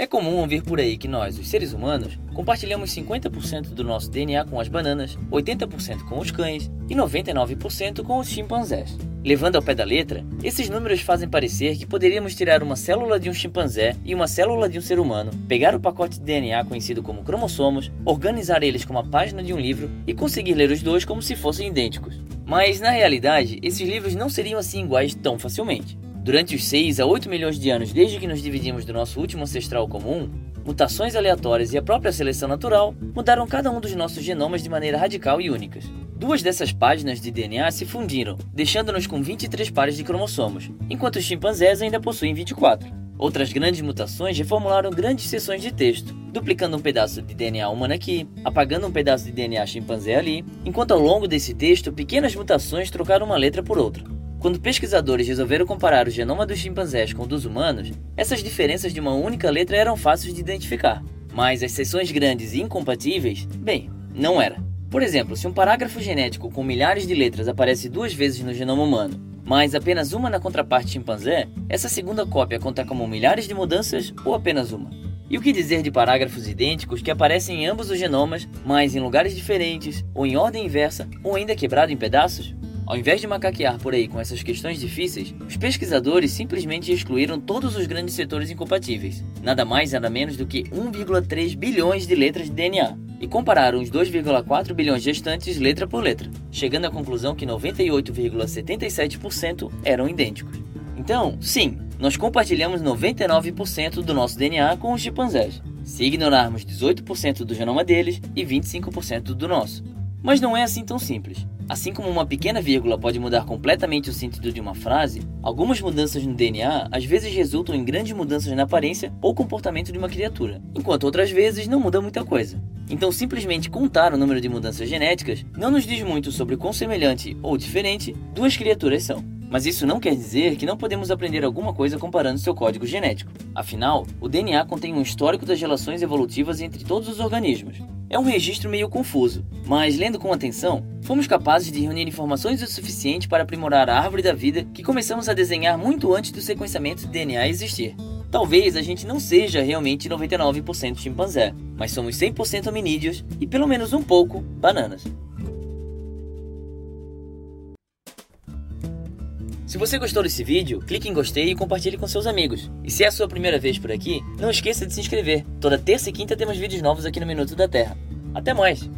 É comum ouvir por aí que nós, os seres humanos, compartilhamos 50% do nosso DNA com as bananas, 80% com os cães e 99% com os chimpanzés. Levando ao pé da letra, esses números fazem parecer que poderíamos tirar uma célula de um chimpanzé e uma célula de um ser humano, pegar o pacote de DNA conhecido como cromossomos, organizar eles como a página de um livro e conseguir ler os dois como se fossem idênticos. Mas na realidade, esses livros não seriam assim iguais tão facilmente. Durante os 6 a 8 milhões de anos desde que nos dividimos do nosso último ancestral comum, mutações aleatórias e a própria seleção natural mudaram cada um dos nossos genomas de maneira radical e únicas. Duas dessas páginas de DNA se fundiram, deixando-nos com 23 pares de cromossomos, enquanto os chimpanzés ainda possuem 24. Outras grandes mutações reformularam grandes seções de texto, duplicando um pedaço de DNA humano aqui, apagando um pedaço de DNA chimpanzé ali, enquanto ao longo desse texto pequenas mutações trocaram uma letra por outra. Quando pesquisadores resolveram comparar o genoma dos chimpanzés com o dos humanos, essas diferenças de uma única letra eram fáceis de identificar. Mas as seções grandes e incompatíveis, bem, não era. Por exemplo, se um parágrafo genético com milhares de letras aparece duas vezes no genoma humano, mas apenas uma na contraparte chimpanzé, essa segunda cópia conta como milhares de mudanças ou apenas uma? E o que dizer de parágrafos idênticos que aparecem em ambos os genomas, mas em lugares diferentes, ou em ordem inversa, ou ainda quebrado em pedaços? Ao invés de macaquear por aí com essas questões difíceis, os pesquisadores simplesmente excluíram todos os grandes setores incompatíveis, nada mais nada menos do que 1,3 bilhões de letras de DNA, e compararam os 2,4 bilhões restantes letra por letra, chegando à conclusão que 98,77% eram idênticos. Então, sim, nós compartilhamos 99% do nosso DNA com os chimpanzés, se ignorarmos 18% do genoma deles e 25% do nosso. Mas não é assim tão simples. Assim como uma pequena vírgula pode mudar completamente o sentido de uma frase, algumas mudanças no DNA às vezes resultam em grandes mudanças na aparência ou comportamento de uma criatura, enquanto outras vezes não muda muita coisa. Então, simplesmente contar o número de mudanças genéticas não nos diz muito sobre quão semelhante ou diferente duas criaturas são. Mas isso não quer dizer que não podemos aprender alguma coisa comparando seu código genético. Afinal, o DNA contém um histórico das relações evolutivas entre todos os organismos. É um registro meio confuso, mas lendo com atenção, fomos capazes de reunir informações o suficiente para aprimorar a árvore da vida que começamos a desenhar muito antes do sequenciamento de DNA existir. Talvez a gente não seja realmente 99% chimpanzé, mas somos 100% hominídeos e pelo menos um pouco bananas. Se você gostou desse vídeo, clique em gostei e compartilhe com seus amigos. E se é a sua primeira vez por aqui, não esqueça de se inscrever. Toda terça e quinta temos vídeos novos aqui no Minuto da Terra. Até mais!